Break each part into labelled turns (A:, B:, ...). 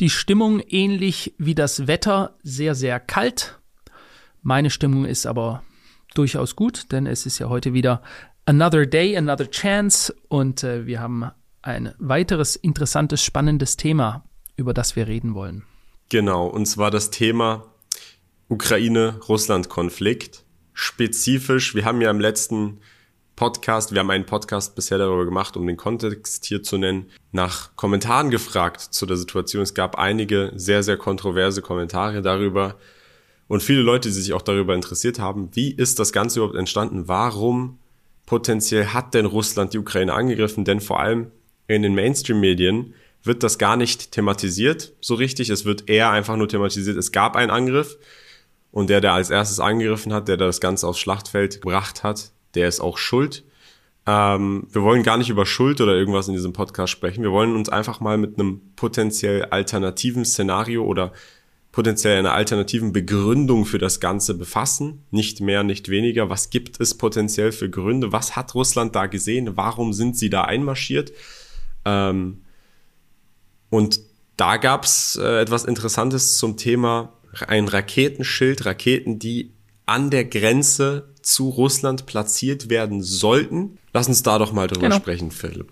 A: die Stimmung ähnlich wie das Wetter sehr, sehr kalt. Meine Stimmung ist aber durchaus gut, denn es ist ja heute wieder Another Day, Another Chance und äh, wir haben ein weiteres interessantes, spannendes Thema, über das wir reden wollen.
B: Genau, und zwar das Thema Ukraine-Russland-Konflikt. Spezifisch, wir haben ja im letzten Podcast, wir haben einen Podcast bisher darüber gemacht, um den Kontext hier zu nennen, nach Kommentaren gefragt zu der Situation. Es gab einige sehr, sehr kontroverse Kommentare darüber und viele Leute, die sich auch darüber interessiert haben, wie ist das Ganze überhaupt entstanden? Warum potenziell hat denn Russland die Ukraine angegriffen? Denn vor allem in den Mainstream-Medien wird das gar nicht thematisiert so richtig. Es wird eher einfach nur thematisiert, es gab einen Angriff und der, der als erstes angegriffen hat, der das Ganze aufs Schlachtfeld gebracht hat, der ist auch schuld. Ähm, wir wollen gar nicht über Schuld oder irgendwas in diesem Podcast sprechen. Wir wollen uns einfach mal mit einem potenziell alternativen Szenario oder potenziell einer alternativen Begründung für das Ganze befassen. Nicht mehr, nicht weniger. Was gibt es potenziell für Gründe? Was hat Russland da gesehen? Warum sind sie da einmarschiert? Ähm, und da gab es äh, etwas Interessantes zum Thema ein Raketenschild, Raketen, die an der Grenze zu Russland platziert werden sollten. Lass uns da doch mal drüber genau. sprechen, Philipp.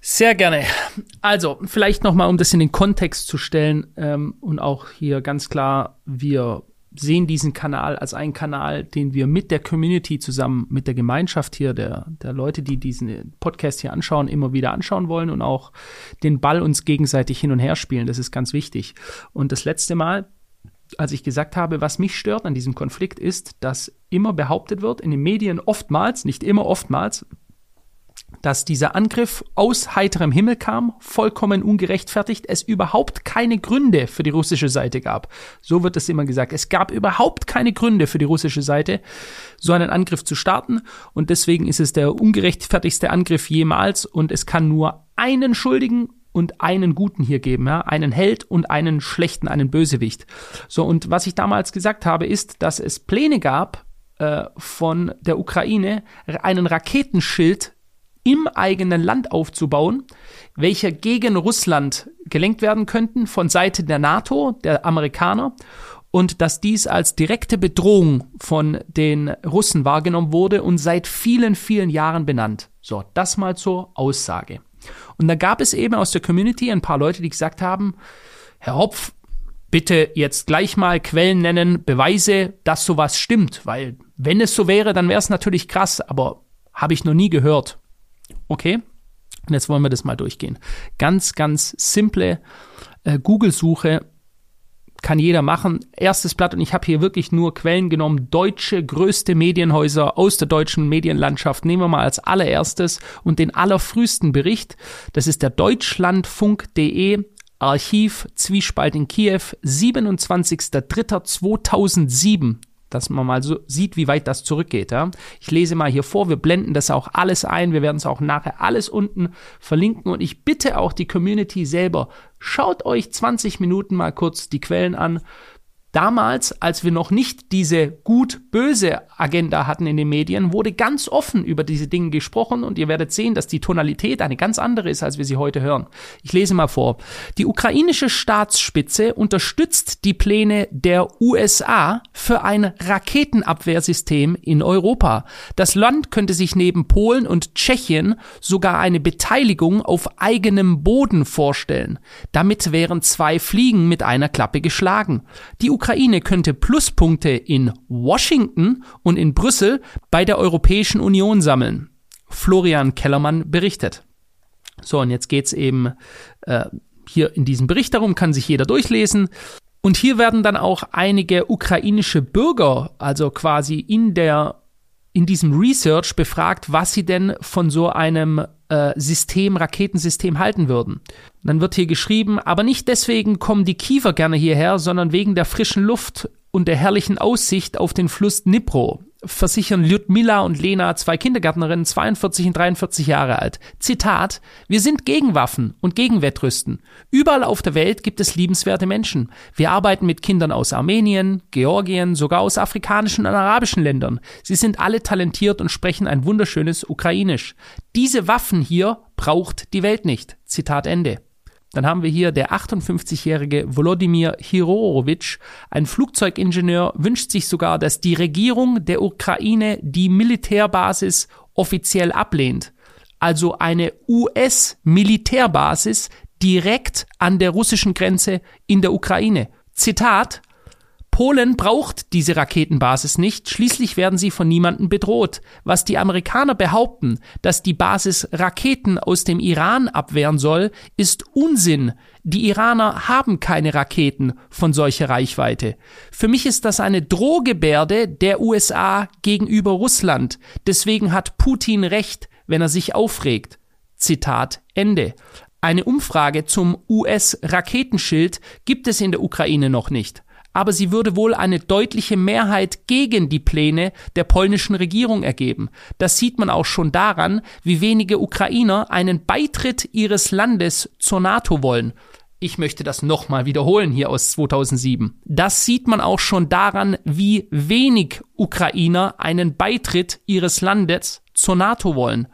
A: Sehr gerne. Also vielleicht noch mal, um das in den Kontext zu stellen ähm, und auch hier ganz klar, wir sehen diesen Kanal als einen Kanal, den wir mit der Community zusammen, mit der Gemeinschaft hier, der, der Leute, die diesen Podcast hier anschauen, immer wieder anschauen wollen und auch den Ball uns gegenseitig hin und her spielen. Das ist ganz wichtig. Und das letzte Mal als ich gesagt habe, was mich stört an diesem Konflikt ist, dass immer behauptet wird, in den Medien oftmals, nicht immer oftmals, dass dieser Angriff aus heiterem Himmel kam, vollkommen ungerechtfertigt, es überhaupt keine Gründe für die russische Seite gab. So wird es immer gesagt. Es gab überhaupt keine Gründe für die russische Seite, so einen Angriff zu starten und deswegen ist es der ungerechtfertigste Angriff jemals und es kann nur einen Schuldigen und einen Guten hier geben, ja, einen Held und einen schlechten, einen Bösewicht. So, und was ich damals gesagt habe, ist, dass es Pläne gab äh, von der Ukraine, einen Raketenschild im eigenen Land aufzubauen, welcher gegen Russland gelenkt werden könnten von Seite der NATO, der Amerikaner, und dass dies als direkte Bedrohung von den Russen wahrgenommen wurde und seit vielen, vielen Jahren benannt. So, das mal zur Aussage. Und da gab es eben aus der Community ein paar Leute, die gesagt haben, Herr Hopf, bitte jetzt gleich mal Quellen nennen, Beweise, dass sowas stimmt, weil wenn es so wäre, dann wäre es natürlich krass, aber habe ich noch nie gehört. Okay? Und jetzt wollen wir das mal durchgehen. Ganz, ganz simple äh, Google-Suche kann jeder machen. Erstes Blatt und ich habe hier wirklich nur Quellen genommen. Deutsche größte Medienhäuser aus der deutschen Medienlandschaft. Nehmen wir mal als allererstes und den allerfrühesten Bericht. Das ist der deutschlandfunk.de Archiv Zwiespalt in Kiew 27.03.2007 dass man mal so sieht, wie weit das zurückgeht. Ja? Ich lese mal hier vor, wir blenden das auch alles ein, wir werden es auch nachher alles unten verlinken und ich bitte auch die Community selber, schaut euch 20 Minuten mal kurz die Quellen an, Damals, als wir noch nicht diese gut-böse Agenda hatten in den Medien, wurde ganz offen über diese Dinge gesprochen und ihr werdet sehen, dass die Tonalität eine ganz andere ist, als wir sie heute hören. Ich lese mal vor. Die ukrainische Staatsspitze unterstützt die Pläne der USA für ein Raketenabwehrsystem in Europa. Das Land könnte sich neben Polen und Tschechien sogar eine Beteiligung auf eigenem Boden vorstellen. Damit wären zwei Fliegen mit einer Klappe geschlagen. Die Ukraine könnte Pluspunkte in Washington und in Brüssel bei der Europäischen Union sammeln. Florian Kellermann berichtet. So, und jetzt geht's eben äh, hier in diesem Bericht darum, kann sich jeder durchlesen. Und hier werden dann auch einige ukrainische Bürger, also quasi in der in diesem Research befragt, was sie denn von so einem äh, System, Raketensystem halten würden. dann wird hier geschrieben, aber nicht deswegen kommen die Kiefer gerne hierher, sondern wegen der frischen Luft und der herrlichen Aussicht auf den Fluss Dnipro versichern Lyudmila und Lena, zwei Kindergärtnerinnen, 42 und 43 Jahre alt. Zitat, wir sind gegen Waffen und gegen Wettrüsten. Überall auf der Welt gibt es liebenswerte Menschen. Wir arbeiten mit Kindern aus Armenien, Georgien, sogar aus afrikanischen und arabischen Ländern. Sie sind alle talentiert und sprechen ein wunderschönes Ukrainisch. Diese Waffen hier braucht die Welt nicht. Zitat Ende. Dann haben wir hier der 58-jährige Volodymyr Hirorowitsch, ein Flugzeugingenieur, wünscht sich sogar, dass die Regierung der Ukraine die Militärbasis offiziell ablehnt. Also eine US-Militärbasis direkt an der russischen Grenze in der Ukraine. Zitat Polen braucht diese Raketenbasis nicht, schließlich werden sie von niemandem bedroht. Was die Amerikaner behaupten, dass die Basis Raketen aus dem Iran abwehren soll, ist Unsinn. Die Iraner haben keine Raketen von solcher Reichweite. Für mich ist das eine Drohgebärde der USA gegenüber Russland. Deswegen hat Putin recht, wenn er sich aufregt. Zitat Ende. Eine Umfrage zum US-Raketenschild gibt es in der Ukraine noch nicht aber sie würde wohl eine deutliche Mehrheit gegen die Pläne der polnischen Regierung ergeben. Das sieht man auch schon daran, wie wenige Ukrainer einen Beitritt ihres Landes zur NATO wollen. Ich möchte das nochmal wiederholen hier aus 2007. Das sieht man auch schon daran, wie wenig Ukrainer einen Beitritt ihres Landes zur NATO wollen.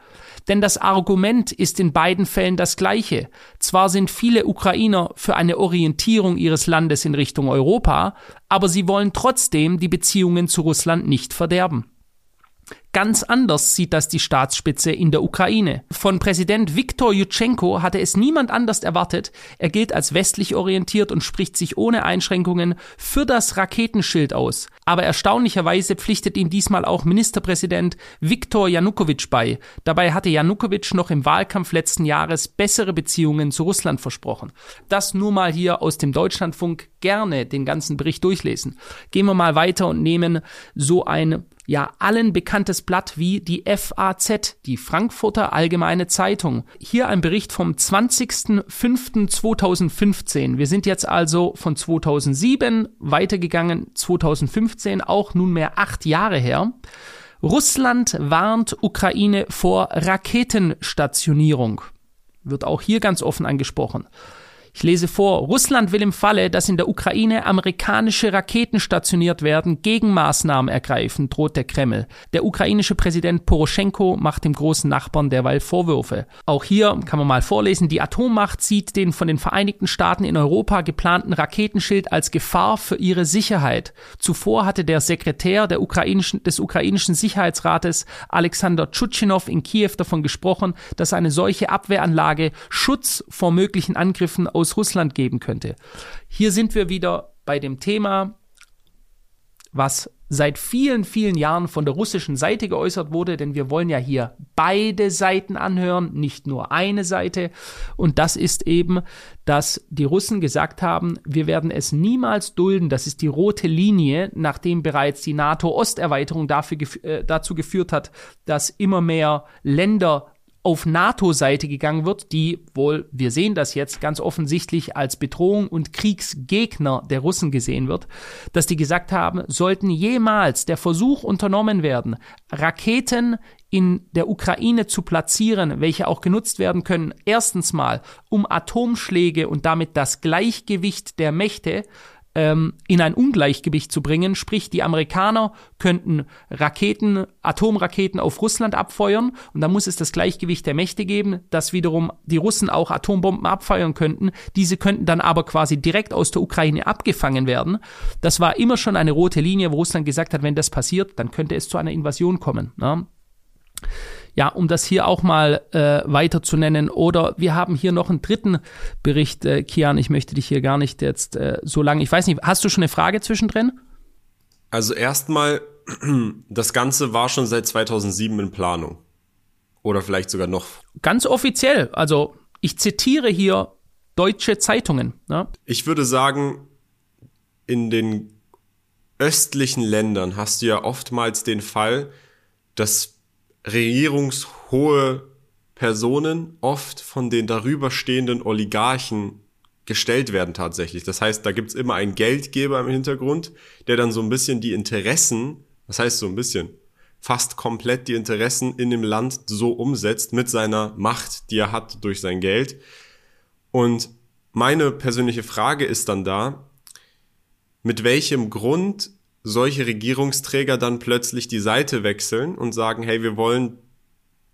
A: Denn das Argument ist in beiden Fällen das gleiche. Zwar sind viele Ukrainer für eine Orientierung ihres Landes in Richtung Europa, aber sie wollen trotzdem die Beziehungen zu Russland nicht verderben. Ganz anders sieht das die Staatsspitze in der Ukraine. Von Präsident Viktor Jutschenko hatte es niemand anders erwartet. Er gilt als westlich orientiert und spricht sich ohne Einschränkungen für das Raketenschild aus. Aber erstaunlicherweise pflichtet ihm diesmal auch Ministerpräsident Viktor Janukowitsch bei. Dabei hatte Janukowitsch noch im Wahlkampf letzten Jahres bessere Beziehungen zu Russland versprochen. Das nur mal hier aus dem Deutschlandfunk gerne den ganzen Bericht durchlesen. Gehen wir mal weiter und nehmen so ein ja allen bekanntes Blatt wie die FAZ, die Frankfurter Allgemeine Zeitung. Hier ein Bericht vom 20.05.2015. Wir sind jetzt also von 2007 weitergegangen, 2015, auch nunmehr acht Jahre her. Russland warnt Ukraine vor Raketenstationierung. Wird auch hier ganz offen angesprochen. Ich lese vor, Russland will im Falle, dass in der Ukraine amerikanische Raketen stationiert werden, Gegenmaßnahmen ergreifen, droht der Kreml. Der ukrainische Präsident Poroschenko macht dem großen Nachbarn derweil Vorwürfe. Auch hier kann man mal vorlesen, die Atommacht sieht den von den Vereinigten Staaten in Europa geplanten Raketenschild als Gefahr für ihre Sicherheit. Zuvor hatte der Sekretär der ukrainischen, des ukrainischen Sicherheitsrates Alexander Tschutschinow in Kiew davon gesprochen, dass eine solche Abwehranlage Schutz vor möglichen Angriffen aus aus Russland geben könnte. Hier sind wir wieder bei dem Thema, was seit vielen, vielen Jahren von der russischen Seite geäußert wurde, denn wir wollen ja hier beide Seiten anhören, nicht nur eine Seite. Und das ist eben, dass die Russen gesagt haben, wir werden es niemals dulden, das ist die rote Linie, nachdem bereits die NATO-Osterweiterung dafür, äh, dazu geführt hat, dass immer mehr Länder auf NATO-Seite gegangen wird, die wohl, wir sehen das jetzt ganz offensichtlich als Bedrohung und Kriegsgegner der Russen gesehen wird, dass die gesagt haben, sollten jemals der Versuch unternommen werden, Raketen in der Ukraine zu platzieren, welche auch genutzt werden können, erstens mal, um Atomschläge und damit das Gleichgewicht der Mächte ähm, in ein Ungleichgewicht zu bringen. Sprich, die Amerikaner könnten Raketen, Atomraketen auf Russland abfeuern und da muss es das Gleichgewicht der Mächte geben, dass wiederum die Russen auch Atombomben abfeuern könnten. Diese könnten dann aber quasi direkt aus der Ukraine abgefangen werden. Das war immer schon eine rote Linie, wo Russland gesagt hat, wenn das passiert, dann könnte es zu einer Invasion kommen. Ne? Ja, um das hier auch mal äh, weiter zu nennen. Oder wir haben hier noch einen dritten Bericht, äh, Kian. Ich möchte dich hier gar nicht jetzt äh, so lange. Ich weiß nicht, hast du schon eine Frage zwischendrin?
B: Also erstmal, das Ganze war schon seit 2007 in Planung. Oder vielleicht sogar noch.
A: Ganz offiziell. Also ich zitiere hier deutsche Zeitungen. Ne?
B: Ich würde sagen, in den östlichen Ländern hast du ja oftmals den Fall, dass regierungshohe Personen oft von den darüberstehenden Oligarchen gestellt werden tatsächlich. Das heißt, da gibt's immer einen Geldgeber im Hintergrund, der dann so ein bisschen die Interessen, das heißt so ein bisschen, fast komplett die Interessen in dem Land so umsetzt mit seiner Macht, die er hat durch sein Geld. Und meine persönliche Frage ist dann da, mit welchem Grund solche Regierungsträger dann plötzlich die Seite wechseln und sagen, hey, wir wollen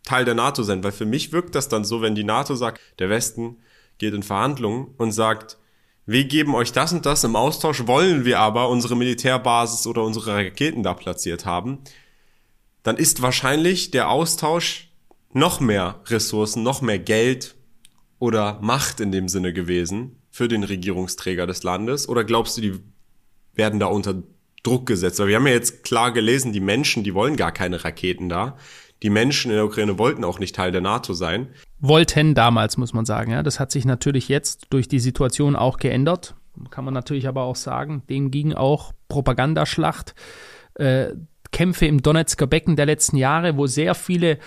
B: Teil der NATO sein. Weil für mich wirkt das dann so, wenn die NATO sagt, der Westen geht in Verhandlungen und sagt, wir geben euch das und das, im Austausch wollen wir aber unsere Militärbasis oder unsere Raketen da platziert haben, dann ist wahrscheinlich der Austausch noch mehr Ressourcen, noch mehr Geld oder Macht in dem Sinne gewesen für den Regierungsträger des Landes? Oder glaubst du, die werden da unter Druck gesetzt? Weil wir haben ja jetzt klar gelesen, die Menschen, die wollen gar keine Raketen da. Die Menschen in der Ukraine wollten auch nicht Teil der NATO sein.
A: Wollten damals, muss man sagen. Ja. Das hat sich natürlich jetzt durch die Situation auch geändert. Kann man natürlich aber auch sagen, denen ging auch Propagandaschlacht, äh, Kämpfe im Donetsker Becken der letzten Jahre, wo sehr viele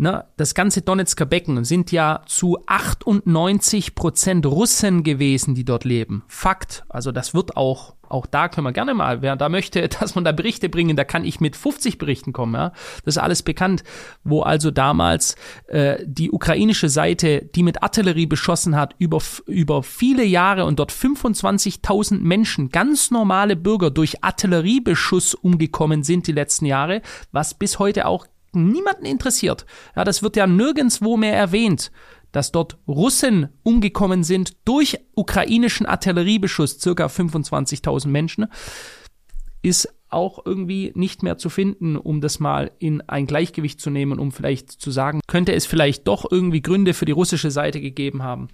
A: Ne, das ganze Donetsker Becken sind ja zu 98 Prozent Russen gewesen, die dort leben. Fakt. Also das wird auch, auch da können wir gerne mal, wer da möchte, dass man da Berichte bringen, da kann ich mit 50 Berichten kommen. Ja, das ist alles bekannt, wo also damals äh, die ukrainische Seite, die mit Artillerie beschossen hat, über über viele Jahre und dort 25.000 Menschen, ganz normale Bürger, durch Artilleriebeschuss umgekommen sind die letzten Jahre, was bis heute auch niemanden interessiert. Ja, das wird ja nirgendswo mehr erwähnt, dass dort Russen umgekommen sind durch ukrainischen Artilleriebeschuss, circa 25.000 Menschen, ist auch irgendwie nicht mehr zu finden, um das mal in ein Gleichgewicht zu nehmen, um vielleicht zu sagen, könnte es vielleicht doch irgendwie Gründe für die russische Seite gegeben haben.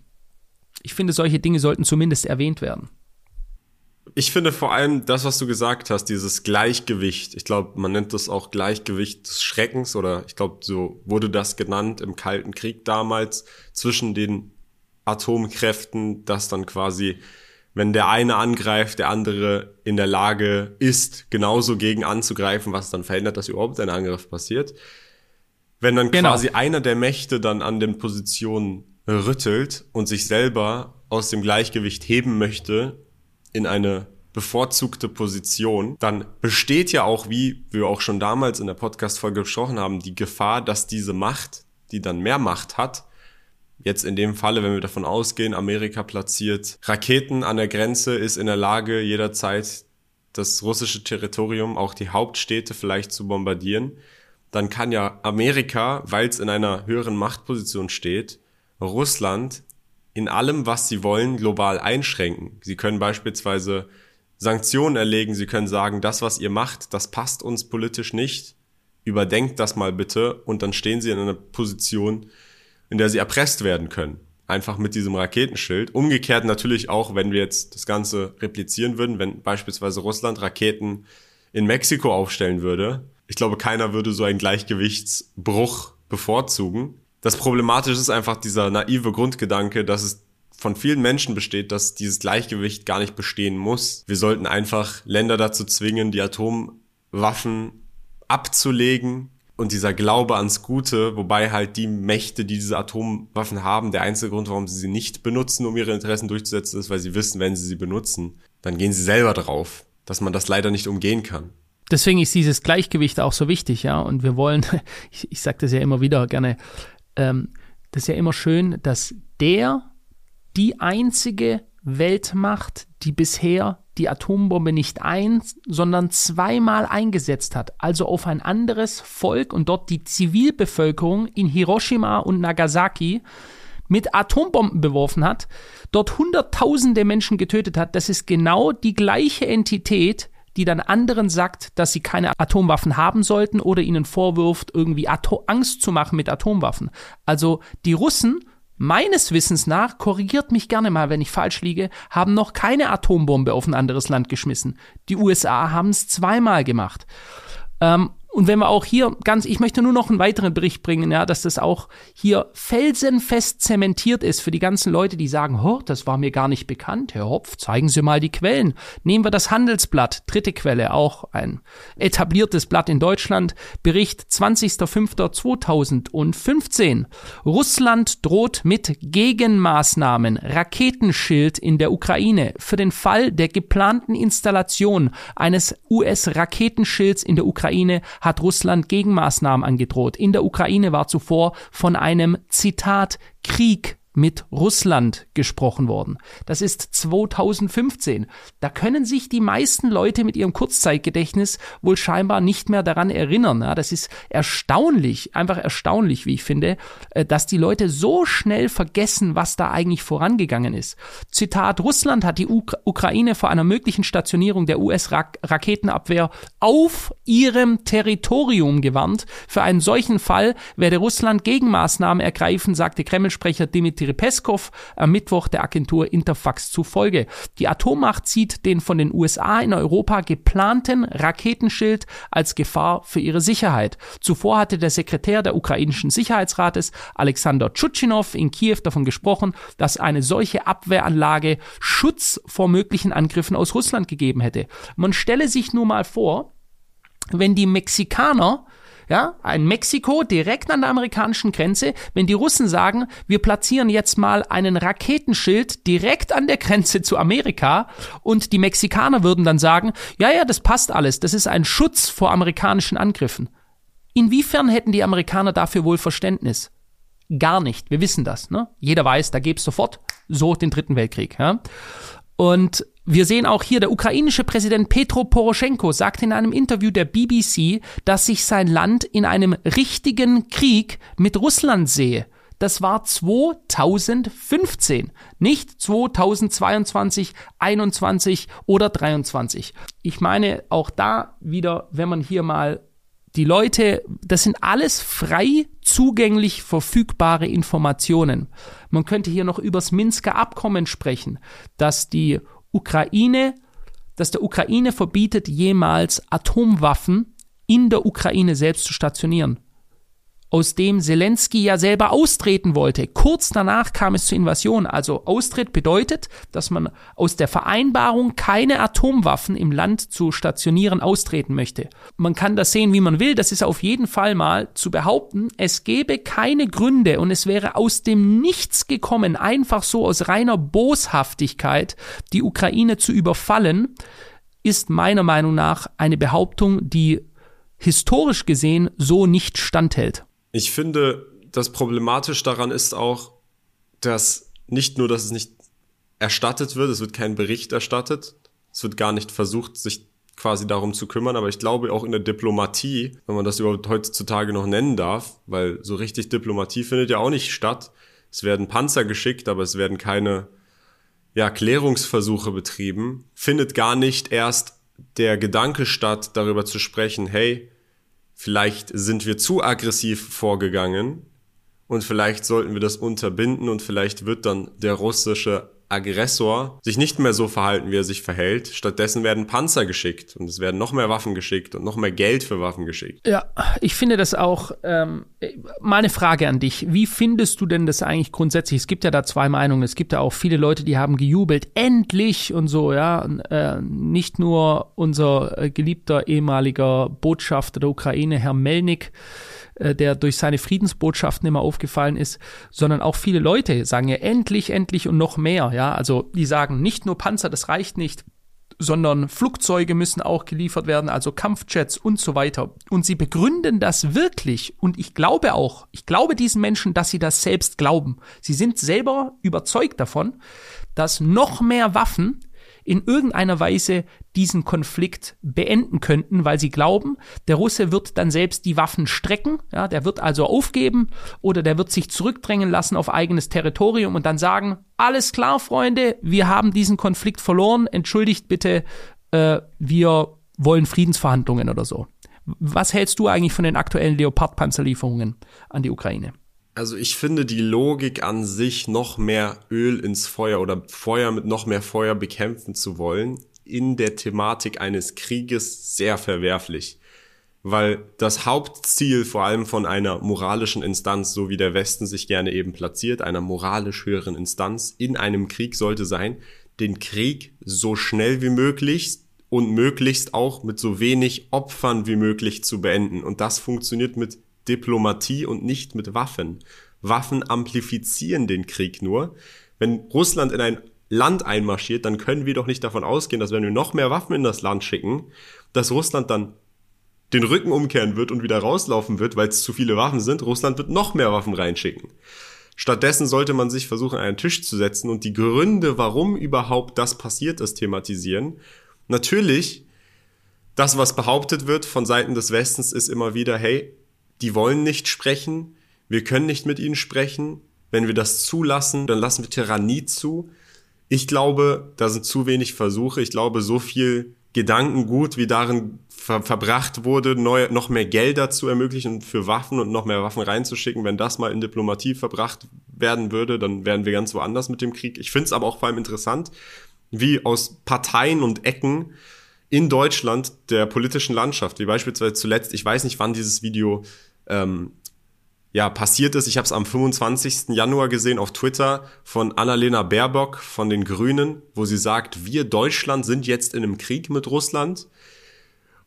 A: Ich finde, solche Dinge sollten zumindest erwähnt werden
B: ich finde vor allem das, was du gesagt hast, dieses Gleichgewicht. Ich glaube, man nennt das auch Gleichgewicht des Schreckens oder ich glaube, so wurde das genannt im Kalten Krieg damals zwischen den Atomkräften, dass dann quasi, wenn der eine angreift, der andere in der Lage ist, genauso gegen anzugreifen, was dann verhindert, dass überhaupt ein Angriff passiert. Wenn dann genau. quasi einer der Mächte dann an den Positionen rüttelt und sich selber aus dem Gleichgewicht heben möchte, in eine bevorzugte Position, dann besteht ja auch, wie wir auch schon damals in der Podcast-Folge besprochen haben, die Gefahr, dass diese Macht, die dann mehr Macht hat, jetzt in dem Falle, wenn wir davon ausgehen, Amerika platziert Raketen an der Grenze, ist in der Lage, jederzeit das russische Territorium, auch die Hauptstädte vielleicht zu bombardieren, dann kann ja Amerika, weil es in einer höheren Machtposition steht, Russland in allem, was sie wollen, global einschränken. Sie können beispielsweise Sanktionen erlegen, sie können sagen, das, was ihr macht, das passt uns politisch nicht, überdenkt das mal bitte und dann stehen sie in einer Position, in der sie erpresst werden können. Einfach mit diesem Raketenschild. Umgekehrt natürlich auch, wenn wir jetzt das Ganze replizieren würden, wenn beispielsweise Russland Raketen in Mexiko aufstellen würde. Ich glaube, keiner würde so einen Gleichgewichtsbruch bevorzugen. Das Problematische ist einfach dieser naive Grundgedanke, dass es von vielen Menschen besteht, dass dieses Gleichgewicht gar nicht bestehen muss. Wir sollten einfach Länder dazu zwingen, die Atomwaffen abzulegen und dieser Glaube ans Gute, wobei halt die Mächte, die diese Atomwaffen haben, der einzige Grund, warum sie sie nicht benutzen, um ihre Interessen durchzusetzen, ist, weil sie wissen, wenn sie sie benutzen, dann gehen sie selber drauf, dass man das leider nicht umgehen kann.
A: Deswegen ist dieses Gleichgewicht auch so wichtig, ja. Und wir wollen, ich, ich sage das ja immer wieder gerne, ähm, das ist ja immer schön, dass der die einzige Weltmacht, die bisher die Atombombe nicht eins, sondern zweimal eingesetzt hat, also auf ein anderes Volk und dort die Zivilbevölkerung in Hiroshima und Nagasaki mit Atombomben beworfen hat, dort Hunderttausende Menschen getötet hat, das ist genau die gleiche Entität, die dann anderen sagt, dass sie keine Atomwaffen haben sollten oder ihnen vorwirft, irgendwie Ato Angst zu machen mit Atomwaffen. Also die Russen, meines Wissens nach, korrigiert mich gerne mal, wenn ich falsch liege, haben noch keine Atombombe auf ein anderes Land geschmissen. Die USA haben es zweimal gemacht. Ähm, und wenn wir auch hier ganz, ich möchte nur noch einen weiteren Bericht bringen, ja, dass das auch hier felsenfest zementiert ist für die ganzen Leute, die sagen, oh, das war mir gar nicht bekannt. Herr Hopf, zeigen Sie mal die Quellen. Nehmen wir das Handelsblatt, dritte Quelle, auch ein etabliertes Blatt in Deutschland, Bericht 20.05.2015. Russland droht mit Gegenmaßnahmen, Raketenschild in der Ukraine für den Fall der geplanten Installation eines US-Raketenschilds in der Ukraine hat Russland Gegenmaßnahmen angedroht. In der Ukraine war zuvor von einem Zitat Krieg mit Russland gesprochen worden. Das ist 2015. Da können sich die meisten Leute mit ihrem Kurzzeitgedächtnis wohl scheinbar nicht mehr daran erinnern. Ja, das ist erstaunlich, einfach erstaunlich, wie ich finde, äh, dass die Leute so schnell vergessen, was da eigentlich vorangegangen ist. Zitat, Russland hat die Uk Ukraine vor einer möglichen Stationierung der US-Raketenabwehr auf ihrem Territorium gewarnt. Für einen solchen Fall werde Russland Gegenmaßnahmen ergreifen, sagte Kreml-Sprecher Dimitri Dmitri Peskov am Mittwoch der Agentur Interfax zufolge. Die Atommacht sieht den von den USA in Europa geplanten Raketenschild als Gefahr für ihre Sicherheit. Zuvor hatte der Sekretär der ukrainischen Sicherheitsrates Alexander Tschutschinow in Kiew davon gesprochen, dass eine solche Abwehranlage Schutz vor möglichen Angriffen aus Russland gegeben hätte. Man stelle sich nur mal vor, wenn die Mexikaner ja, ein Mexiko direkt an der amerikanischen Grenze, wenn die Russen sagen, wir platzieren jetzt mal einen Raketenschild direkt an der Grenze zu Amerika und die Mexikaner würden dann sagen, ja, ja, das passt alles, das ist ein Schutz vor amerikanischen Angriffen. Inwiefern hätten die Amerikaner dafür wohl Verständnis? Gar nicht. Wir wissen das. Ne? Jeder weiß, da gäbe es sofort so den Dritten Weltkrieg. Ja? Und wir sehen auch hier, der ukrainische Präsident Petro Poroschenko sagt in einem Interview der BBC, dass sich sein Land in einem richtigen Krieg mit Russland sehe. Das war 2015, nicht 2022, 21 oder 23. Ich meine, auch da wieder, wenn man hier mal die Leute, das sind alles frei zugänglich verfügbare Informationen. Man könnte hier noch übers Minsker Abkommen sprechen, dass die Ukraine, dass der Ukraine verbietet, jemals Atomwaffen in der Ukraine selbst zu stationieren aus dem Zelensky ja selber austreten wollte. Kurz danach kam es zur Invasion. Also Austritt bedeutet, dass man aus der Vereinbarung, keine Atomwaffen im Land zu stationieren, austreten möchte. Man kann das sehen, wie man will. Das ist auf jeden Fall mal zu behaupten, es gäbe keine Gründe und es wäre aus dem Nichts gekommen, einfach so aus reiner Boshaftigkeit, die Ukraine zu überfallen, ist meiner Meinung nach eine Behauptung, die historisch gesehen so nicht standhält.
B: Ich finde, das problematisch daran ist auch, dass nicht nur, dass es nicht erstattet wird, es wird kein Bericht erstattet, es wird gar nicht versucht, sich quasi darum zu kümmern, aber ich glaube auch in der Diplomatie, wenn man das überhaupt heutzutage noch nennen darf, weil so richtig Diplomatie findet ja auch nicht statt. Es werden Panzer geschickt, aber es werden keine ja, Klärungsversuche betrieben. Findet gar nicht erst der Gedanke statt, darüber zu sprechen, hey, vielleicht sind wir zu aggressiv vorgegangen und vielleicht sollten wir das unterbinden und vielleicht wird dann der russische Aggressor sich nicht mehr so verhalten, wie er sich verhält. Stattdessen werden Panzer geschickt und es werden noch mehr Waffen geschickt und noch mehr Geld für Waffen geschickt.
A: Ja, ich finde das auch. Ähm, meine Frage an dich: Wie findest du denn das eigentlich grundsätzlich? Es gibt ja da zwei Meinungen. Es gibt ja auch viele Leute, die haben gejubelt, endlich und so. Ja, äh, nicht nur unser äh, geliebter ehemaliger Botschafter der Ukraine, Herr Melnik äh, der durch seine Friedensbotschaften immer aufgefallen ist, sondern auch viele Leute sagen ja endlich, endlich und noch mehr. Ja, also die sagen nicht nur Panzer, das reicht nicht sondern Flugzeuge müssen auch geliefert werden, also Kampfjets und so weiter. Und sie begründen das wirklich. Und ich glaube auch, ich glaube diesen Menschen, dass sie das selbst glauben. Sie sind selber überzeugt davon, dass noch mehr Waffen in irgendeiner Weise diesen Konflikt beenden könnten, weil sie glauben, der Russe wird dann selbst die Waffen strecken, ja, der wird also aufgeben oder der wird sich zurückdrängen lassen auf eigenes Territorium und dann sagen, alles klar, Freunde, wir haben diesen Konflikt verloren, entschuldigt bitte, äh, wir wollen Friedensverhandlungen oder so. Was hältst du eigentlich von den aktuellen Leopard-Panzerlieferungen an die Ukraine?
B: Also ich finde die Logik an sich, noch mehr Öl ins Feuer oder Feuer mit noch mehr Feuer bekämpfen zu wollen, in der Thematik eines Krieges sehr verwerflich. Weil das Hauptziel vor allem von einer moralischen Instanz, so wie der Westen sich gerne eben platziert, einer moralisch höheren Instanz in einem Krieg sollte sein, den Krieg so schnell wie möglich und möglichst auch mit so wenig Opfern wie möglich zu beenden. Und das funktioniert mit Diplomatie und nicht mit Waffen. Waffen amplifizieren den Krieg nur. Wenn Russland in ein Land einmarschiert, dann können wir doch nicht davon ausgehen, dass wenn wir noch mehr Waffen in das Land schicken, dass Russland dann den Rücken umkehren wird und wieder rauslaufen wird, weil es zu viele Waffen sind. Russland wird noch mehr Waffen reinschicken. Stattdessen sollte man sich versuchen, einen Tisch zu setzen und die Gründe, warum überhaupt das passiert ist, thematisieren. Natürlich, das, was behauptet wird von Seiten des Westens, ist immer wieder, hey, die wollen nicht sprechen, wir können nicht mit ihnen sprechen. Wenn wir das zulassen, dann lassen wir Tyrannie zu. Ich glaube, da sind zu wenig Versuche. Ich glaube, so viel Gedankengut, wie darin ver verbracht wurde, neu, noch mehr Gelder zu ermöglichen für Waffen und noch mehr Waffen reinzuschicken. Wenn das mal in Diplomatie verbracht werden würde, dann wären wir ganz woanders mit dem Krieg. Ich finde es aber auch vor allem interessant, wie aus Parteien und Ecken in Deutschland der politischen Landschaft, wie beispielsweise zuletzt, ich weiß nicht, wann dieses Video ähm, ja, passiert ist. Ich habe es am 25. Januar gesehen auf Twitter von Annalena Baerbock von den Grünen, wo sie sagt, wir Deutschland sind jetzt in einem Krieg mit Russland.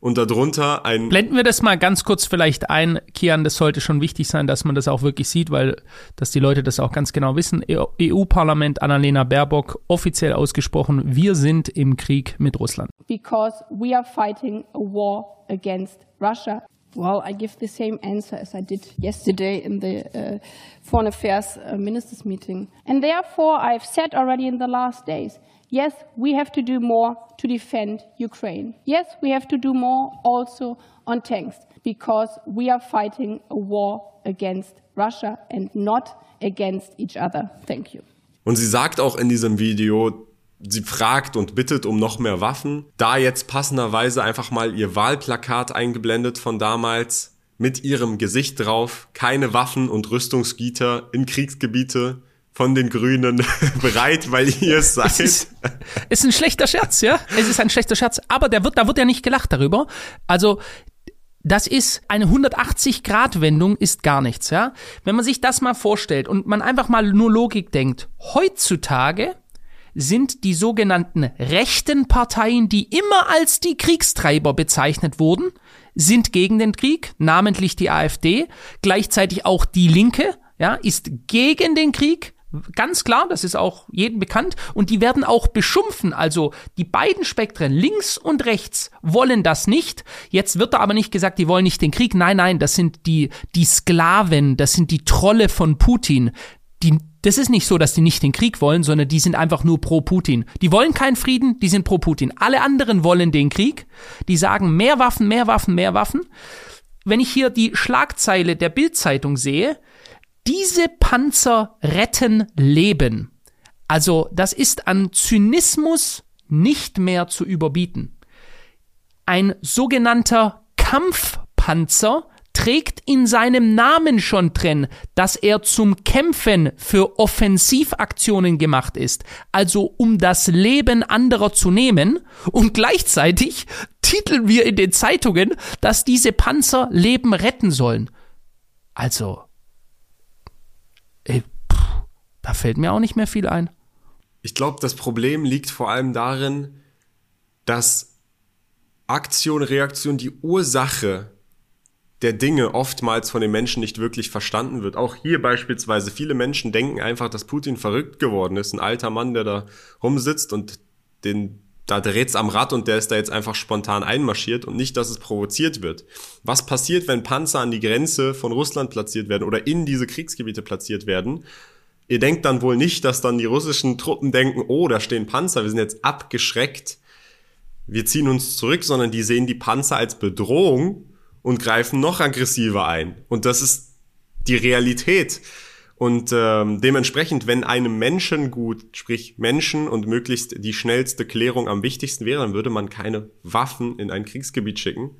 B: Und darunter ein.
A: Blenden wir das mal ganz kurz vielleicht ein, Kian, das sollte schon wichtig sein, dass man das auch wirklich sieht, weil, dass die Leute das auch ganz genau wissen. EU-Parlament Annalena Baerbock offiziell ausgesprochen, wir sind im Krieg mit Russland.
C: Because we are fighting a war against Russia. Well, I give the same answer as I did yesterday in the uh, Foreign Affairs uh, Ministers meeting. And therefore, I've said already in the last days, yes, we have to do more to defend Ukraine. Yes, we have to do more also on tanks, because we are fighting a war against Russia and not against each other. Thank you.
B: Und sie sagt auch in diesem Video, sie fragt und bittet um noch mehr Waffen. Da jetzt passenderweise einfach mal ihr Wahlplakat eingeblendet von damals mit ihrem Gesicht drauf. Keine Waffen und Rüstungsgüter in Kriegsgebiete von den Grünen bereit, weil ihr es seid. Es
A: ist, ist ein schlechter Scherz, ja. Es ist ein schlechter Scherz. Aber der wird, da wird ja nicht gelacht darüber. Also, das ist eine 180-Grad-Wendung, ist gar nichts, ja. Wenn man sich das mal vorstellt und man einfach mal nur Logik denkt. Heutzutage sind die sogenannten rechten Parteien, die immer als die Kriegstreiber bezeichnet wurden, sind gegen den Krieg, namentlich die AfD, gleichzeitig auch die Linke, ja, ist gegen den Krieg, Ganz klar, das ist auch jedem bekannt. Und die werden auch beschumpfen. Also die beiden Spektren, links und rechts, wollen das nicht. Jetzt wird da aber nicht gesagt, die wollen nicht den Krieg. Nein, nein, das sind die, die Sklaven, das sind die Trolle von Putin. Die das ist nicht so, dass die nicht den Krieg wollen, sondern die sind einfach nur pro Putin. Die wollen keinen Frieden, die sind pro Putin. Alle anderen wollen den Krieg. Die sagen mehr Waffen, mehr Waffen, mehr Waffen. Wenn ich hier die Schlagzeile der Bildzeitung sehe, diese Panzer retten Leben. Also, das ist an Zynismus nicht mehr zu überbieten. Ein sogenannter Kampfpanzer trägt in seinem Namen schon drin, dass er zum Kämpfen für Offensivaktionen gemacht ist, also um das Leben anderer zu nehmen, und gleichzeitig titeln wir in den Zeitungen, dass diese Panzer Leben retten sollen. Also, ey, pff, da fällt mir auch nicht mehr viel ein.
B: Ich glaube, das Problem liegt vor allem darin, dass Aktion, Reaktion die Ursache der Dinge oftmals von den Menschen nicht wirklich verstanden wird. Auch hier beispielsweise, viele Menschen denken einfach, dass Putin verrückt geworden ist. Ein alter Mann, der da rumsitzt und den, da dreht's am Rad und der ist da jetzt einfach spontan einmarschiert und nicht, dass es provoziert wird. Was passiert, wenn Panzer an die Grenze von Russland platziert werden oder in diese Kriegsgebiete platziert werden? Ihr denkt dann wohl nicht, dass dann die russischen Truppen denken, oh, da stehen Panzer, wir sind jetzt abgeschreckt, wir ziehen uns zurück, sondern die sehen die Panzer als Bedrohung und greifen noch aggressiver ein. Und das ist die Realität. Und ähm, dementsprechend, wenn einem Menschen gut, sprich Menschen und möglichst die schnellste Klärung am wichtigsten wäre, dann würde man keine Waffen in ein Kriegsgebiet schicken.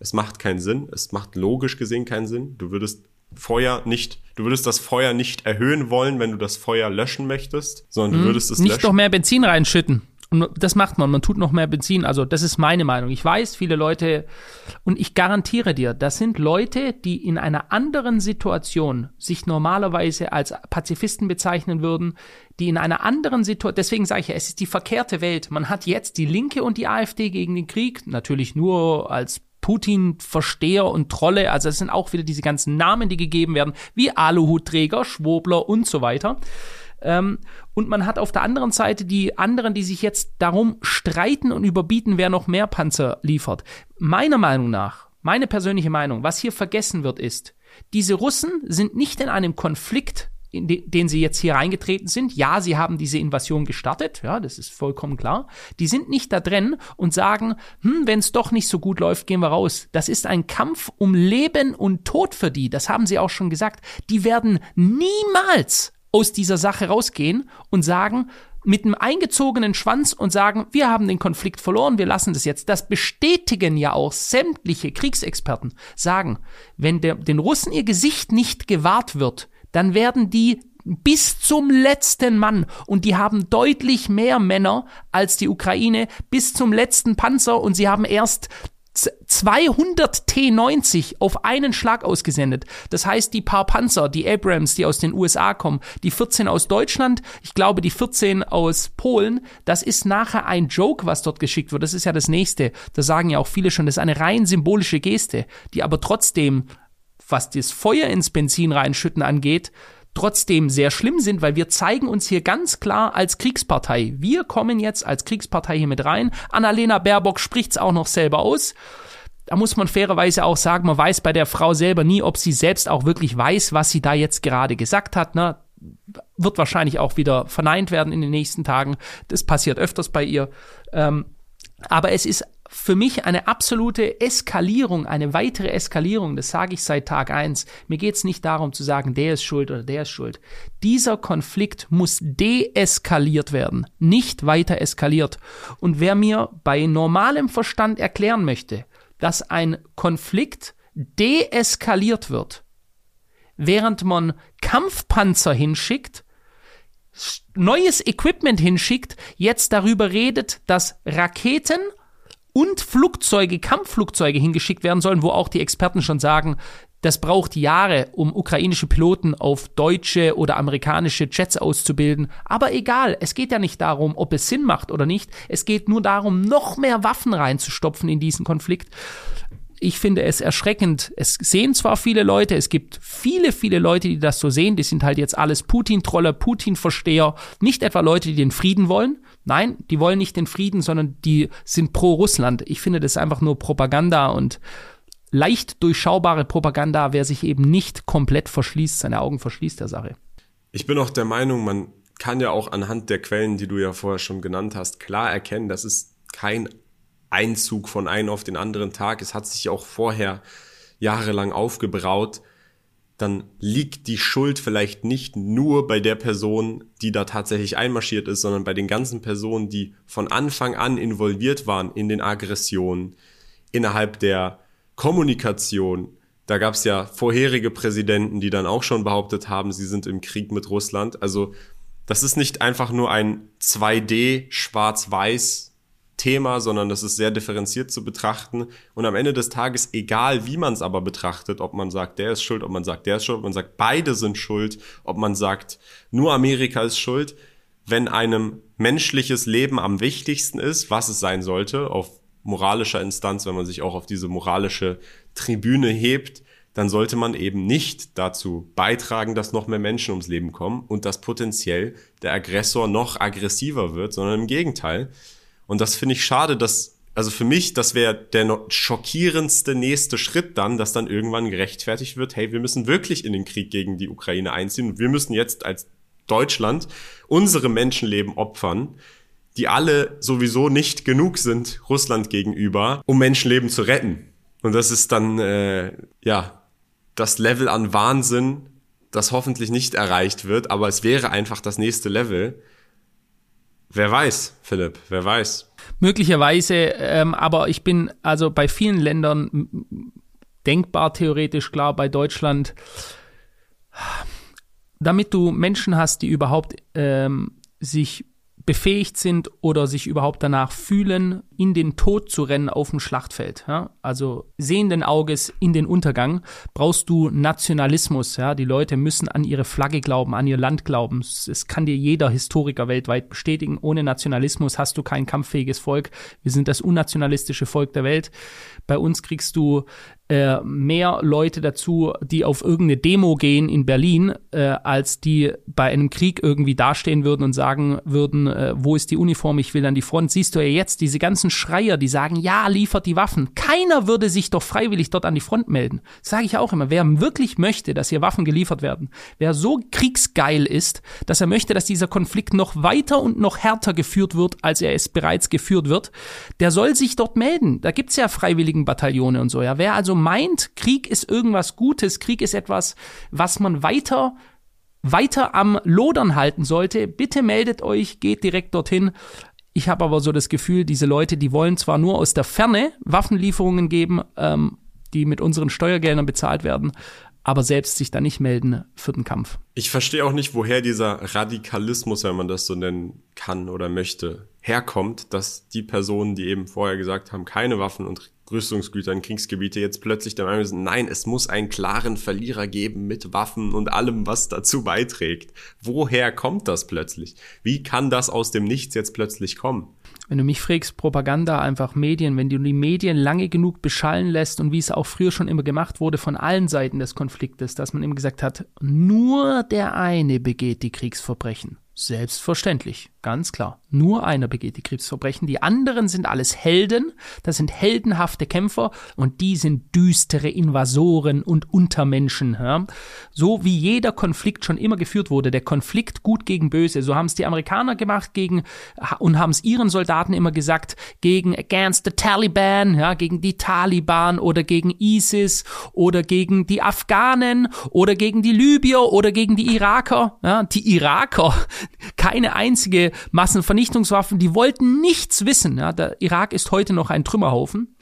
B: Es macht keinen Sinn. Es macht logisch gesehen keinen Sinn. Du würdest Feuer nicht, du würdest das Feuer nicht erhöhen wollen, wenn du das Feuer löschen möchtest, sondern du mhm. würdest es
A: nicht
B: löschen.
A: noch mehr Benzin reinschütten. Und das macht man, man tut noch mehr Benzin. Also das ist meine Meinung. Ich weiß, viele Leute, und ich garantiere dir, das sind Leute, die in einer anderen Situation sich normalerweise als Pazifisten bezeichnen würden, die in einer anderen Situation, deswegen sage ich ja, es ist die verkehrte Welt. Man hat jetzt die Linke und die AfD gegen den Krieg, natürlich nur als Putin-Versteher und Trolle, also es sind auch wieder diese ganzen Namen, die gegeben werden, wie Aluhutträger, Schwobler und so weiter. Ähm, und man hat auf der anderen Seite die anderen, die sich jetzt darum streiten und überbieten, wer noch mehr Panzer liefert. Meiner Meinung nach, meine persönliche Meinung, was hier vergessen wird, ist, diese Russen sind nicht in einem Konflikt in de, den sie jetzt hier reingetreten sind. Ja, sie haben diese Invasion gestartet, ja, das ist vollkommen klar. Die sind nicht da drin und sagen, hm, wenn es doch nicht so gut läuft, gehen wir raus. Das ist ein Kampf um Leben und Tod für die. Das haben sie auch schon gesagt. Die werden niemals aus dieser Sache rausgehen und sagen, mit einem eingezogenen Schwanz und sagen, wir haben den Konflikt verloren, wir lassen das jetzt. Das bestätigen ja auch sämtliche Kriegsexperten, sagen, wenn der, den Russen ihr Gesicht nicht gewahrt wird, dann werden die bis zum letzten Mann und die haben deutlich mehr Männer als die Ukraine bis zum letzten Panzer und sie haben erst 200 T90 auf einen Schlag ausgesendet. Das heißt, die paar Panzer, die Abrams, die aus den USA kommen, die 14 aus Deutschland, ich glaube, die 14 aus Polen, das ist nachher ein Joke, was dort geschickt wird. Das ist ja das nächste. Da sagen ja auch viele schon, das ist eine rein symbolische Geste, die aber trotzdem, was das Feuer ins Benzin reinschütten angeht, trotzdem sehr schlimm sind, weil wir zeigen uns hier ganz klar als Kriegspartei. Wir kommen jetzt als Kriegspartei hier mit rein. Annalena Baerbock spricht's auch noch selber aus. Da muss man fairerweise auch sagen, man weiß bei der Frau selber nie, ob sie selbst auch wirklich weiß, was sie da jetzt gerade gesagt hat. Ne? Wird wahrscheinlich auch wieder verneint werden in den nächsten Tagen. Das passiert öfters bei ihr. Ähm, aber es ist für mich eine absolute Eskalierung, eine weitere Eskalierung, das sage ich seit Tag eins. Mir geht es nicht darum zu sagen, der ist schuld oder der ist schuld. Dieser Konflikt muss deeskaliert werden, nicht weiter eskaliert. Und wer mir bei normalem Verstand erklären möchte, dass ein Konflikt deeskaliert wird, während man Kampfpanzer hinschickt, neues Equipment hinschickt, jetzt darüber redet, dass Raketen und Flugzeuge, Kampfflugzeuge hingeschickt werden sollen, wo auch die Experten schon sagen, das braucht Jahre, um ukrainische Piloten auf deutsche oder amerikanische Jets auszubilden. Aber egal, es geht ja nicht darum, ob es Sinn macht oder nicht. Es geht nur darum, noch mehr Waffen reinzustopfen in diesen Konflikt ich finde es erschreckend. Es sehen zwar viele Leute, es gibt viele, viele Leute, die das so sehen. Die sind halt jetzt alles Putin-Troller, Putin-Versteher. Nicht etwa Leute, die den Frieden wollen. Nein, die wollen nicht den Frieden, sondern die sind pro Russland. Ich finde das einfach nur Propaganda und leicht durchschaubare Propaganda, wer sich eben nicht komplett verschließt, seine Augen verschließt der Sache.
B: Ich bin auch der Meinung, man kann ja auch anhand der Quellen, die du ja vorher schon genannt hast, klar erkennen, dass es kein Einzug von einem auf den anderen Tag, es hat sich auch vorher jahrelang aufgebraut, dann liegt die Schuld vielleicht nicht nur bei der Person, die da tatsächlich einmarschiert ist, sondern bei den ganzen Personen, die von Anfang an involviert waren in den Aggressionen, innerhalb der Kommunikation. Da gab es ja vorherige Präsidenten, die dann auch schon behauptet haben, sie sind im Krieg mit Russland. Also das ist nicht einfach nur ein 2D schwarz-weiß Thema, sondern das ist sehr differenziert zu betrachten. Und am Ende des Tages, egal wie man es aber betrachtet, ob man sagt, der ist schuld, ob man sagt, der ist schuld, ob man sagt, beide sind schuld, ob man sagt, nur Amerika ist schuld, wenn einem menschliches Leben am wichtigsten ist, was es sein sollte, auf moralischer Instanz, wenn man sich auch auf diese moralische Tribüne hebt, dann sollte man eben nicht dazu beitragen, dass noch mehr Menschen ums Leben kommen und dass potenziell der Aggressor noch aggressiver wird, sondern im Gegenteil. Und das finde ich schade, dass, also für mich, das wäre der schockierendste nächste Schritt dann, dass dann irgendwann gerechtfertigt wird, hey, wir müssen wirklich in den Krieg gegen die Ukraine einziehen und wir müssen jetzt als Deutschland unsere Menschenleben opfern, die alle sowieso nicht genug sind Russland gegenüber, um Menschenleben zu retten. Und das ist dann, äh, ja, das Level an Wahnsinn, das hoffentlich nicht erreicht wird, aber es wäre einfach das nächste Level. Wer weiß, Philipp, wer weiß.
A: Möglicherweise, ähm, aber ich bin also bei vielen Ländern denkbar theoretisch klar, bei Deutschland, damit du Menschen hast, die überhaupt ähm, sich befähigt sind oder sich überhaupt danach fühlen, in den Tod zu rennen auf dem Schlachtfeld. Ja? Also sehenden Auges in den Untergang brauchst du Nationalismus. Ja? Die Leute müssen an ihre Flagge glauben, an ihr Land glauben. Es kann dir jeder Historiker weltweit bestätigen. Ohne Nationalismus hast du kein kampffähiges Volk. Wir sind das unnationalistische Volk der Welt. Bei uns kriegst du äh, mehr Leute dazu, die auf irgendeine Demo gehen in Berlin, äh, als die bei einem Krieg irgendwie dastehen würden und sagen würden, äh, wo ist die Uniform, ich will an die Front. Siehst du ja jetzt diese ganzen Schreier, die sagen, ja, liefert die Waffen. Keiner würde sich doch freiwillig dort an die Front melden. Sage ich auch immer. Wer wirklich möchte, dass hier Waffen geliefert werden, wer so kriegsgeil ist, dass er möchte, dass dieser Konflikt noch weiter und noch härter geführt wird, als er es bereits geführt wird, der soll sich dort melden. Da gibt's ja freiwilligen Bataillone und so. Ja, wer also meint, Krieg ist irgendwas Gutes, Krieg ist etwas, was man weiter weiter am Lodern halten sollte, bitte meldet euch, geht direkt dorthin. Ich habe aber so das Gefühl, diese Leute, die wollen zwar nur aus der Ferne Waffenlieferungen geben, ähm, die mit unseren Steuergeldern bezahlt werden, aber selbst sich da nicht melden für den Kampf.
B: Ich verstehe auch nicht, woher dieser Radikalismus, wenn man das so nennen kann oder möchte, herkommt, dass die Personen, die eben vorher gesagt haben, keine Waffen und Rüstungsgüter in Kriegsgebiete jetzt plötzlich der Meinung sind, nein, es muss einen klaren Verlierer geben mit Waffen und allem, was dazu beiträgt. Woher kommt das plötzlich? Wie kann das aus dem Nichts jetzt plötzlich kommen?
A: Wenn du mich fragst, Propaganda, einfach Medien, wenn du die Medien lange genug beschallen lässt und wie es auch früher schon immer gemacht wurde von allen Seiten des Konfliktes, dass man immer gesagt hat, nur der eine begeht die Kriegsverbrechen. Selbstverständlich, ganz klar. Nur einer begeht die Kriegsverbrechen. Die anderen sind alles Helden, das sind heldenhafte Kämpfer und die sind düstere Invasoren und Untermenschen. Ja? So wie jeder Konflikt schon immer geführt wurde, der Konflikt gut gegen böse. So haben es die Amerikaner gemacht gegen und haben es ihren Soldaten immer gesagt gegen against the Taliban, ja, gegen die Taliban oder gegen ISIS oder gegen die Afghanen oder gegen die Libyer oder gegen die Iraker. Ja? Die Iraker keine einzige Massenvernichtungswaffen, die wollten nichts wissen. Ja, der Irak ist heute noch ein Trümmerhaufen.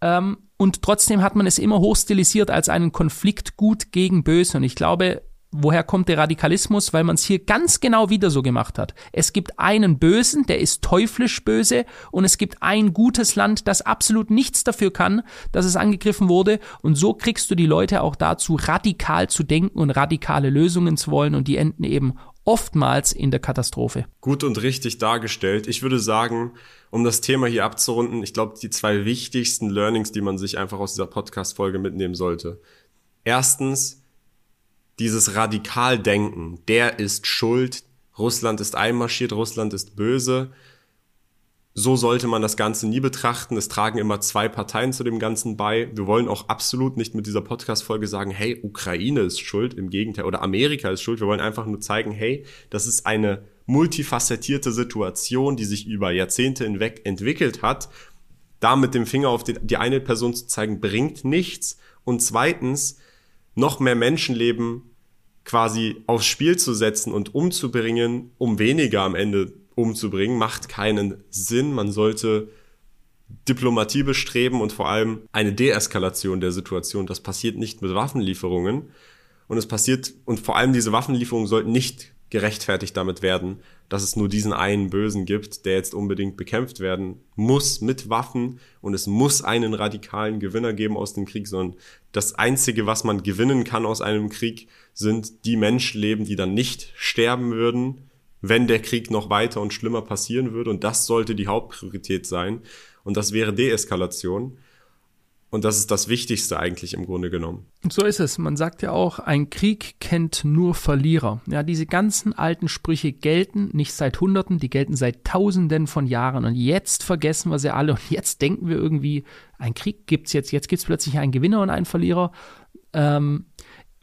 A: Ähm, und trotzdem hat man es immer hochstilisiert als einen Konflikt gut gegen böse. Und ich glaube, woher kommt der Radikalismus? Weil man es hier ganz genau wieder so gemacht hat. Es gibt einen Bösen, der ist teuflisch böse, und es gibt ein gutes Land, das absolut nichts dafür kann, dass es angegriffen wurde. Und so kriegst du die Leute auch dazu, radikal zu denken und radikale Lösungen zu wollen. Und die enden eben oftmals in der Katastrophe.
B: Gut und richtig dargestellt. Ich würde sagen, um das Thema hier abzurunden, ich glaube, die zwei wichtigsten Learnings, die man sich einfach aus dieser Podcast-Folge mitnehmen sollte. Erstens, dieses Radikaldenken, der ist schuld, Russland ist einmarschiert, Russland ist böse so sollte man das Ganze nie betrachten. Es tragen immer zwei Parteien zu dem Ganzen bei. Wir wollen auch absolut nicht mit dieser Podcast-Folge sagen, hey, Ukraine ist schuld, im Gegenteil, oder Amerika ist schuld. Wir wollen einfach nur zeigen, hey, das ist eine multifacettierte Situation, die sich über Jahrzehnte hinweg entwickelt hat. Da mit dem Finger auf die, die eine Person zu zeigen, bringt nichts. Und zweitens, noch mehr Menschenleben quasi aufs Spiel zu setzen und umzubringen, um weniger am Ende umzubringen, macht keinen Sinn. Man sollte Diplomatie bestreben und vor allem eine Deeskalation der Situation. Das passiert nicht mit Waffenlieferungen. Und es passiert, und vor allem diese Waffenlieferungen sollten nicht gerechtfertigt damit werden, dass es nur diesen einen Bösen gibt, der jetzt unbedingt bekämpft werden muss mit Waffen und es muss einen radikalen Gewinner geben aus dem Krieg, sondern das Einzige, was man gewinnen kann aus einem Krieg, sind die Menschenleben, die dann nicht sterben würden, wenn der Krieg noch weiter und schlimmer passieren würde. Und das sollte die Hauptpriorität sein. Und das wäre Deeskalation. Und das ist das Wichtigste eigentlich im Grunde genommen.
A: Und so ist es. Man sagt ja auch, ein Krieg kennt nur Verlierer. Ja, diese ganzen alten Sprüche gelten nicht seit Hunderten, die gelten seit Tausenden von Jahren. Und jetzt vergessen wir sie alle. Und jetzt denken wir irgendwie, ein Krieg gibt's jetzt. Jetzt gibt's plötzlich einen Gewinner und einen Verlierer. Ähm,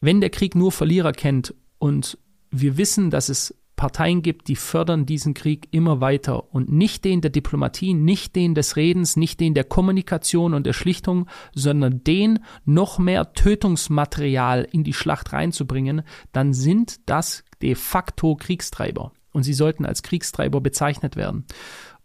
A: wenn der Krieg nur Verlierer kennt und wir wissen, dass es Parteien gibt, die fördern diesen Krieg immer weiter und nicht den der Diplomatie, nicht den des Redens, nicht den der Kommunikation und der Schlichtung, sondern den noch mehr Tötungsmaterial in die Schlacht reinzubringen, dann sind das de facto Kriegstreiber und sie sollten als Kriegstreiber bezeichnet werden.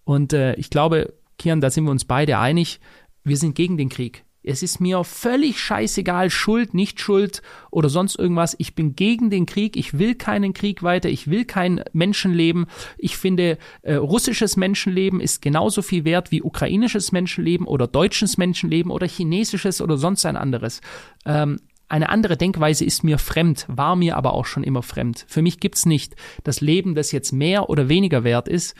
A: Und äh, ich glaube, Kian, da sind wir uns beide einig, wir sind gegen den Krieg. Es ist mir völlig scheißegal, Schuld, nicht Schuld oder sonst irgendwas. Ich bin gegen den Krieg. Ich will keinen Krieg weiter. Ich will kein Menschenleben. Ich finde, äh, russisches Menschenleben ist genauso viel wert wie ukrainisches Menschenleben oder deutsches Menschenleben oder chinesisches oder sonst ein anderes. Ähm, eine andere Denkweise ist mir fremd, war mir aber auch schon immer fremd. Für mich gibt's nicht das Leben, das jetzt mehr oder weniger wert ist.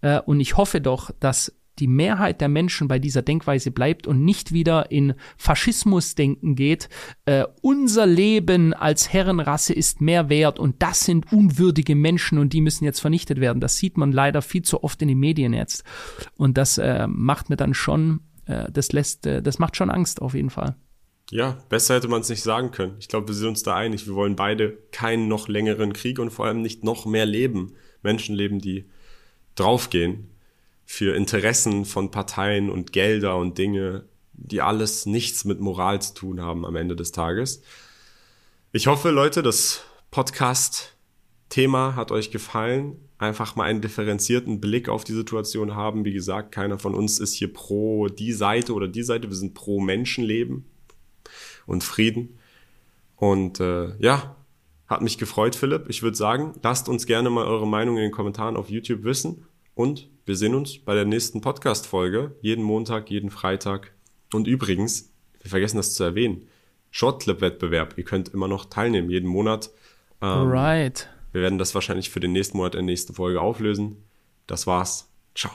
A: Äh, und ich hoffe doch, dass die Mehrheit der Menschen bei dieser Denkweise bleibt und nicht wieder in Faschismusdenken geht, äh, unser Leben als Herrenrasse ist mehr wert und das sind unwürdige Menschen und die müssen jetzt vernichtet werden. Das sieht man leider viel zu oft in den Medien jetzt. Und das äh, macht mir dann schon, äh, das lässt, äh, das macht schon Angst auf jeden Fall.
B: Ja, besser hätte man es nicht sagen können. Ich glaube, wir sind uns da einig. Wir wollen beide keinen noch längeren Krieg und vor allem nicht noch mehr Leben. Menschenleben, die draufgehen für Interessen von Parteien und Gelder und Dinge, die alles nichts mit Moral zu tun haben am Ende des Tages. Ich hoffe, Leute, das Podcast-Thema hat euch gefallen. Einfach mal einen differenzierten Blick auf die Situation haben. Wie gesagt, keiner von uns ist hier pro die Seite oder die Seite. Wir sind pro Menschenleben und Frieden. Und äh, ja, hat mich gefreut, Philipp. Ich würde sagen, lasst uns gerne mal eure Meinung in den Kommentaren auf YouTube wissen. Und wir sehen uns bei der nächsten Podcast-Folge. Jeden Montag, jeden Freitag. Und übrigens, wir vergessen das zu erwähnen. Shortclip-Wettbewerb. Ihr könnt immer noch teilnehmen, jeden Monat.
A: Ähm, right.
B: Wir werden das wahrscheinlich für den nächsten Monat in der nächsten Folge auflösen. Das war's. Ciao.